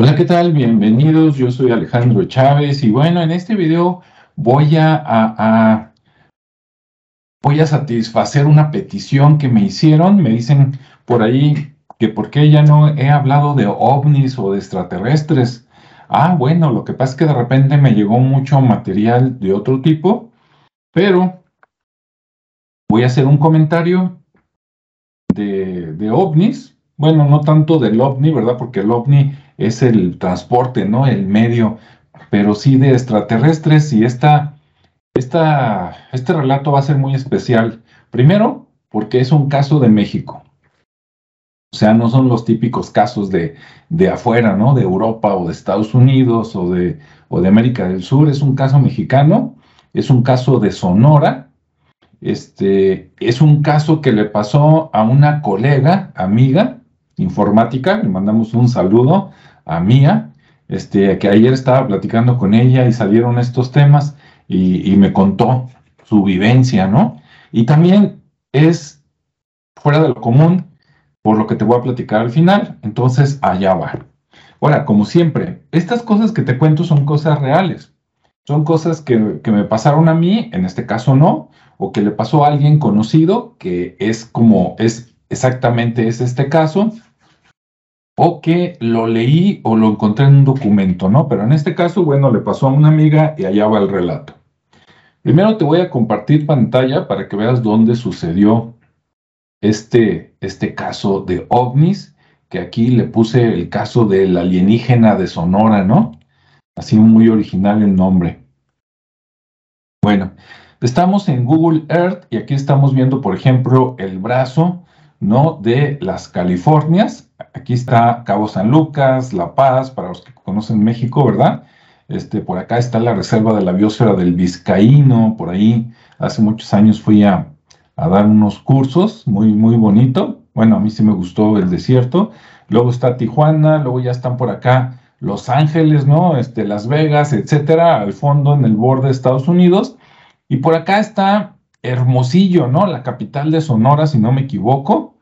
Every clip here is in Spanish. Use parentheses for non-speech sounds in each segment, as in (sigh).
Hola, ¿qué tal? Bienvenidos. Yo soy Alejandro Chávez y bueno, en este video voy a, voy a satisfacer una petición que me hicieron. Me dicen por ahí que por qué ya no he hablado de ovnis o de extraterrestres. Ah, bueno, lo que pasa es que de repente me llegó mucho material de otro tipo, pero voy a hacer un comentario de, de ovnis. Bueno, no tanto del ovni, ¿verdad? Porque el ovni es el transporte, ¿no? El medio, pero sí de extraterrestres y esta, esta, este relato va a ser muy especial. Primero, porque es un caso de México. O sea, no son los típicos casos de, de afuera, ¿no? De Europa o de Estados Unidos o de, o de América del Sur. Es un caso mexicano, es un caso de Sonora. Este, es un caso que le pasó a una colega, amiga informática. Le mandamos un saludo a Mía, este, que ayer estaba platicando con ella y salieron estos temas y, y me contó su vivencia, ¿no? Y también es fuera de lo común por lo que te voy a platicar al final. Entonces, allá va. Ahora, como siempre, estas cosas que te cuento son cosas reales. Son cosas que, que, me pasaron a mí, en este caso no, o que le pasó a alguien conocido, que es como es exactamente es este caso, o que lo leí o lo encontré en un documento, ¿no? Pero en este caso, bueno, le pasó a una amiga y allá va el relato. Primero te voy a compartir pantalla para que veas dónde sucedió este, este caso de ovnis, que aquí le puse el caso del alienígena de Sonora, ¿no? Así muy original el nombre. Bueno, estamos en Google Earth y aquí estamos viendo, por ejemplo, el brazo, ¿no? De las Californias. Aquí está Cabo San Lucas, La Paz, para los que conocen México, ¿verdad? Este, por acá está la reserva de la biosfera del Vizcaíno, por ahí. Hace muchos años fui a, a dar unos cursos, muy, muy bonito. Bueno, a mí sí me gustó el desierto. Luego está Tijuana, luego ya están por acá Los Ángeles, ¿no? Este, Las Vegas, etcétera, al fondo en el borde de Estados Unidos. Y por acá está Hermosillo, ¿no? La capital de Sonora, si no me equivoco.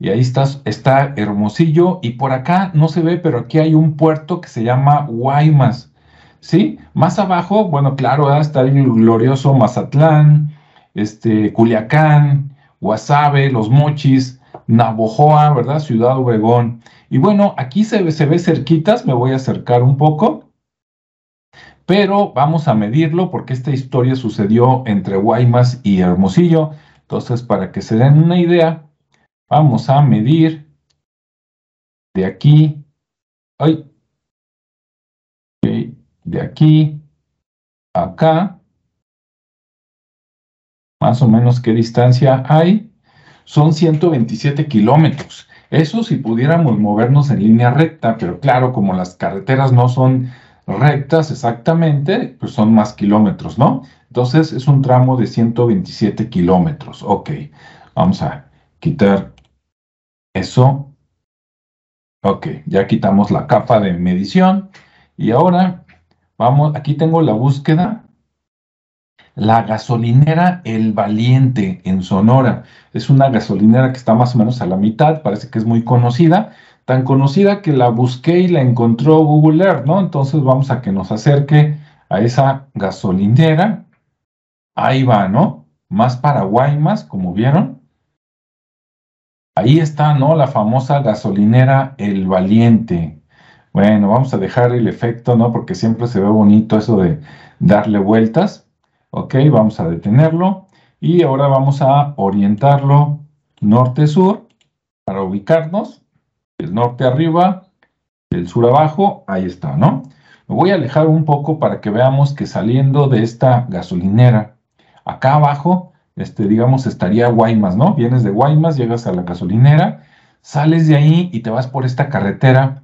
Y ahí está, está Hermosillo. Y por acá no se ve, pero aquí hay un puerto que se llama Guaymas. ¿Sí? Más abajo, bueno, claro, está el glorioso Mazatlán, este, Culiacán, Guasave, Los Mochis, Navojoa, ¿verdad? Ciudad Obregón. Y bueno, aquí se ve, se ve cerquitas, me voy a acercar un poco, pero vamos a medirlo porque esta historia sucedió entre Guaymas y Hermosillo. Entonces, para que se den una idea, vamos a medir de aquí, ay, de aquí a acá, más o menos qué distancia hay, son 127 kilómetros. Eso si pudiéramos movernos en línea recta, pero claro, como las carreteras no son rectas exactamente, pues son más kilómetros, ¿no? Entonces es un tramo de 127 kilómetros. Ok, vamos a quitar eso. Ok, ya quitamos la capa de medición. Y ahora vamos, aquí tengo la búsqueda la gasolinera El Valiente en Sonora. Es una gasolinera que está más o menos a la mitad, parece que es muy conocida, tan conocida que la busqué y la encontró Google Earth, ¿no? Entonces vamos a que nos acerque a esa gasolinera. Ahí va, ¿no? Más para Guaymas, como vieron. Ahí está, ¿no? La famosa gasolinera El Valiente. Bueno, vamos a dejar el efecto, ¿no? Porque siempre se ve bonito eso de darle vueltas. Ok, vamos a detenerlo y ahora vamos a orientarlo norte-sur para ubicarnos. El norte arriba, el sur abajo, ahí está, ¿no? Me voy a alejar un poco para que veamos que saliendo de esta gasolinera, acá abajo, este, digamos, estaría Guaymas, ¿no? Vienes de Guaymas, llegas a la gasolinera, sales de ahí y te vas por esta carretera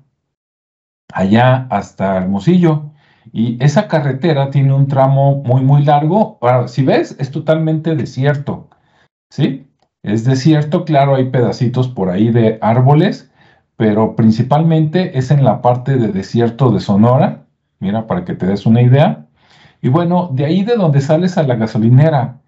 allá hasta Hermosillo. Y esa carretera tiene un tramo muy, muy largo. Ahora, si ves, es totalmente desierto. ¿Sí? Es desierto, claro, hay pedacitos por ahí de árboles, pero principalmente es en la parte de desierto de Sonora. Mira, para que te des una idea. Y bueno, de ahí de donde sales a la gasolinera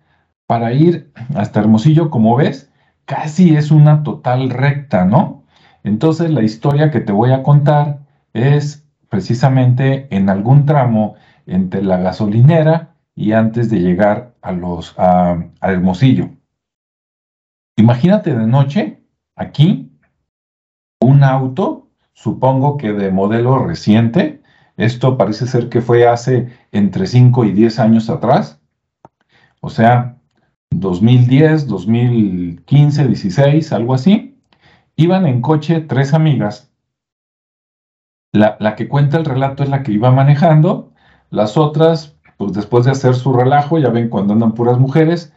para ir hasta Hermosillo, como ves, casi es una total recta, ¿no? Entonces la historia que te voy a contar es precisamente en algún tramo entre la gasolinera y antes de llegar a los a, Hermosillo. Imagínate de noche aquí un auto, supongo que de modelo reciente. Esto parece ser que fue hace entre 5 y 10 años atrás. O sea, 2010, 2015, 16, algo así. Iban en coche tres amigas. La, que cuenta el relato es la que iba manejando. Las otras, pues después de hacer su relajo, ya ven cuando andan puras mujeres,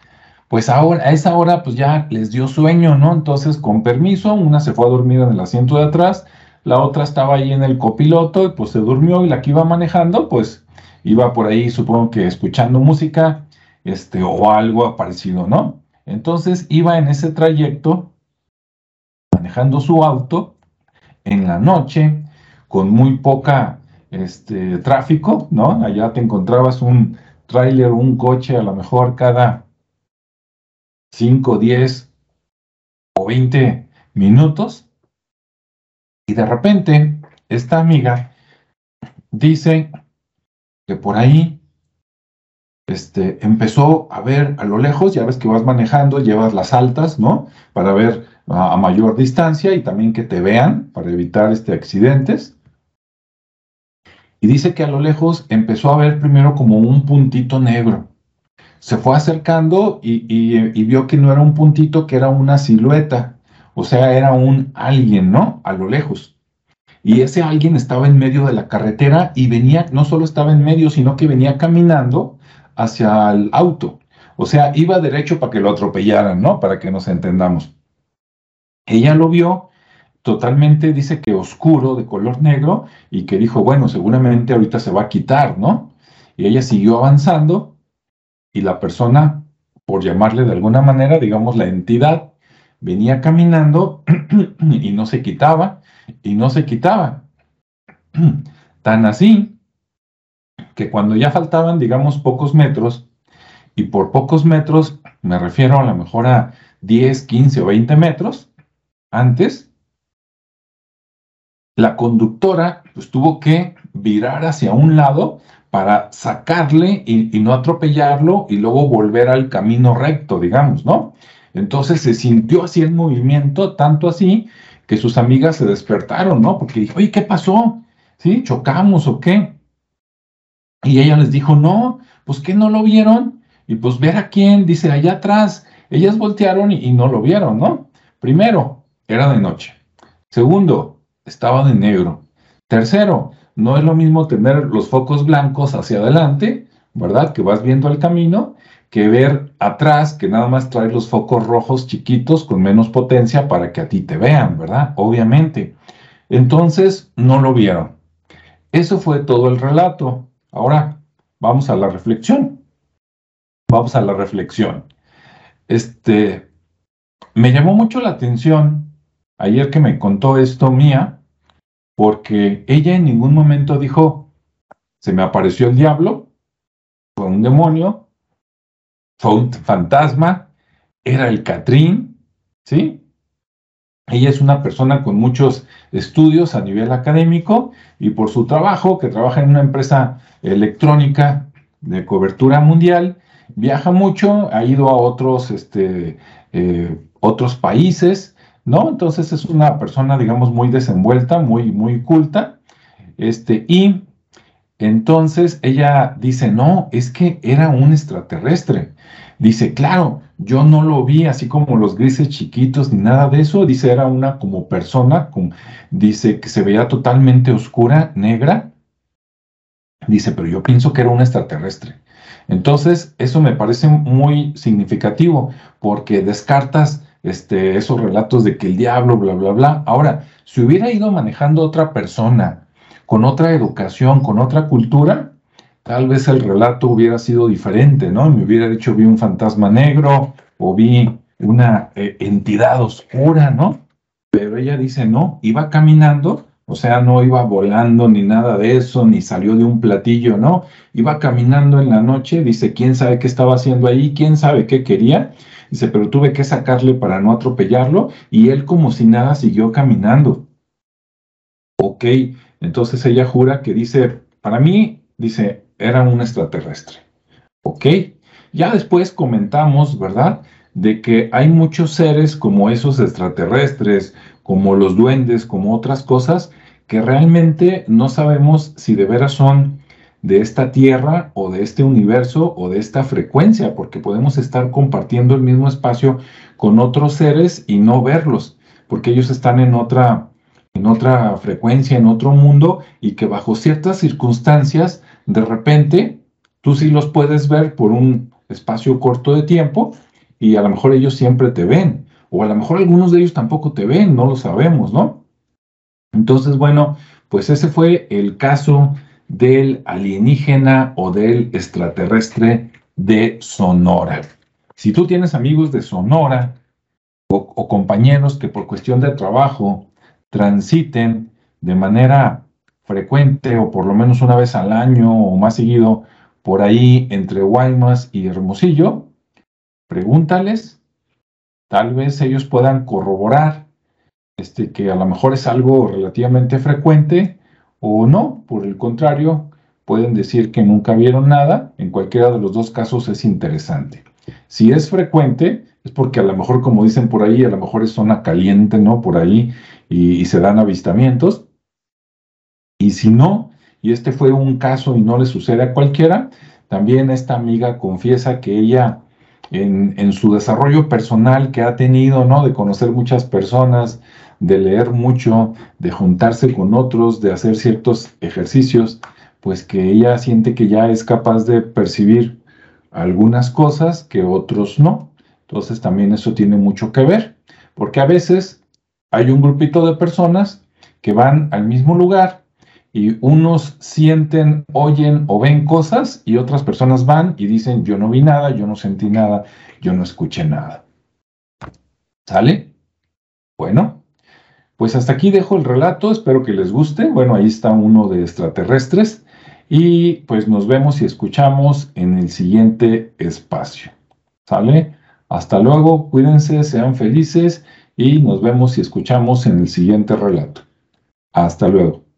pues ahora, a esa hora, pues ya les dio sueño, ¿no? Entonces, con permiso, una se fue a dormir en el asiento de atrás, la otra estaba ahí en el copiloto, pues se durmió, y la que iba manejando, pues iba por ahí, supongo que escuchando música, este, o algo parecido, ¿no? Entonces iba en ese trayecto, manejando su auto, en la noche, con muy poca este, tráfico, ¿no? Allá te encontrabas un tráiler, un coche, a lo mejor cada 5, 10 o 20 minutos. Y de repente, esta amiga dice que por ahí este, empezó a ver a lo lejos, ya ves que vas manejando, llevas las altas, ¿no? Para ver a, mayor distancia y también que te vean, para evitar este, accidentes. Y dice que a lo lejos empezó a ver primero como un puntito negro. Se fue acercando y, y vio que no era un puntito, que era una silueta. O sea, era un alguien, ¿no? A lo lejos. Y ese alguien estaba en medio de la carretera y venía, no solo estaba en medio, sino que venía caminando hacia el auto. O sea, iba derecho para que lo atropellaran, ¿no? Para que nos entendamos. Ella lo vio totalmente, dice que oscuro, de color negro, y que dijo, bueno, seguramente ahorita se va a quitar, ¿no? Y ella siguió avanzando y la persona, por llamarle de alguna manera, digamos, la entidad, venía caminando (clears throat) y no se quitaba, y no se quitaba. (clears throat) Tan así que cuando ya faltaban, digamos, pocos metros, y por pocos metros me refiero a lo mejor a 10, 15 o 20 metros antes, la conductora pues, tuvo que virar hacia un lado para sacarle y, no atropellarlo y luego volver al camino recto, digamos, ¿no? Entonces se sintió así el movimiento, tanto así que sus amigas se despertaron, ¿no? Porque dijo, oye, ¿qué pasó? ¿Sí? ¿Chocamos o qué? Y ella les dijo, no, pues que no lo vieron. Y pues ver a quién, dice, allá atrás. Ellas voltearon y, no lo vieron, ¿no? Primero, era de noche. Segundo, estaba de negro. Tercero, no es lo mismo tener los focos blancos hacia adelante, ¿verdad? Que vas viendo el camino, que ver atrás, que nada más trae los focos rojos chiquitos con menos potencia para que a ti te vean, ¿verdad? Obviamente. Entonces, no lo vieron. Eso fue todo el relato. Ahora vamos a la reflexión. Vamos a la reflexión. Este, me llamó mucho la atención ayer que me contó esto mía, porque ella en ningún momento dijo, se me apareció el diablo, fue un demonio, fue un fantasma, era el Catrín, ¿sí? Ella es una persona con muchos estudios a nivel académico y por su trabajo, que trabaja en una empresa electrónica de cobertura mundial, viaja mucho, ha ido a otros, este, eh, otros países, ¿no? Entonces es una persona, digamos, muy desenvuelta, muy, muy culta, este, y entonces ella dice, no, es que era un extraterrestre. Dice, claro, yo no lo vi así como los grises chiquitos ni nada de eso. Dice, era una como persona, dice que se veía totalmente oscura, negra. Dice, pero yo pienso que era un extraterrestre. Entonces, eso me parece muy significativo porque descartas este, esos relatos de que el diablo, bla, bla, bla. Ahora, si hubiera ido manejando otra persona con otra educación, con otra cultura, tal vez el relato hubiera sido diferente, ¿no? Me hubiera dicho vi un fantasma negro o vi una eh, entidad oscura, ¿no? Pero ella dice, no, iba caminando, o sea, no iba volando ni nada de eso, ni salió de un platillo, no, iba caminando en la noche, dice, quién sabe qué estaba haciendo ahí, quién sabe qué quería, dice, pero tuve que sacarle para no atropellarlo, y él como si nada siguió caminando. Ok, Entonces ella jura que dice, para mí, dice, era un extraterrestre. ¿Ok? Ya después comentamos, ¿verdad? De que hay muchos seres como esos extraterrestres, como los duendes, como otras cosas, que realmente no sabemos si de veras son de esta tierra o de este universo o de esta frecuencia, porque podemos estar compartiendo el mismo espacio con otros seres y no verlos, porque ellos están en otra, en otra frecuencia, en otro mundo, y que bajo ciertas circunstancias, de repente, tú sí los puedes ver por un espacio corto de tiempo y a lo mejor ellos siempre te ven, o a lo mejor algunos de ellos tampoco te ven, no lo sabemos, ¿no? Entonces, bueno, pues ese fue el caso del alienígena o del extraterrestre de Sonora. Si tú tienes amigos de Sonora o, compañeros que por cuestión de trabajo transiten de manera frecuente o por lo menos una vez al año o más seguido por ahí entre Guaymas y Hermosillo, pregúntales, tal vez ellos puedan corroborar este, que a lo mejor es algo relativamente frecuente o no, por el contrario, pueden decir que nunca vieron nada, en cualquiera de los dos casos es interesante. Si es frecuente, es porque a lo mejor, como dicen por ahí, a lo mejor es zona caliente, ¿no? Por ahí, y, se dan avistamientos. Y si no, y este fue un caso y no le sucede a cualquiera, también esta amiga confiesa que ella en, en, su desarrollo personal que ha tenido, ¿no? De conocer muchas personas, de leer mucho, de juntarse con otros, de hacer ciertos ejercicios, pues que ella siente que ya es capaz de percibir algunas cosas que otros no. Entonces también eso tiene mucho que ver, porque a veces hay un grupito de personas que van al mismo lugar y unos sienten, oyen o ven cosas y otras personas van y dicen, yo no vi nada, yo no sentí nada, yo no escuché nada. ¿Sale? Bueno, pues hasta aquí dejo el relato, espero que les guste. Bueno, ahí está uno de extraterrestres y pues nos vemos y escuchamos en el siguiente espacio. ¿Sale? Hasta luego, cuídense, sean felices y nos vemos y escuchamos en el siguiente relato. Hasta luego.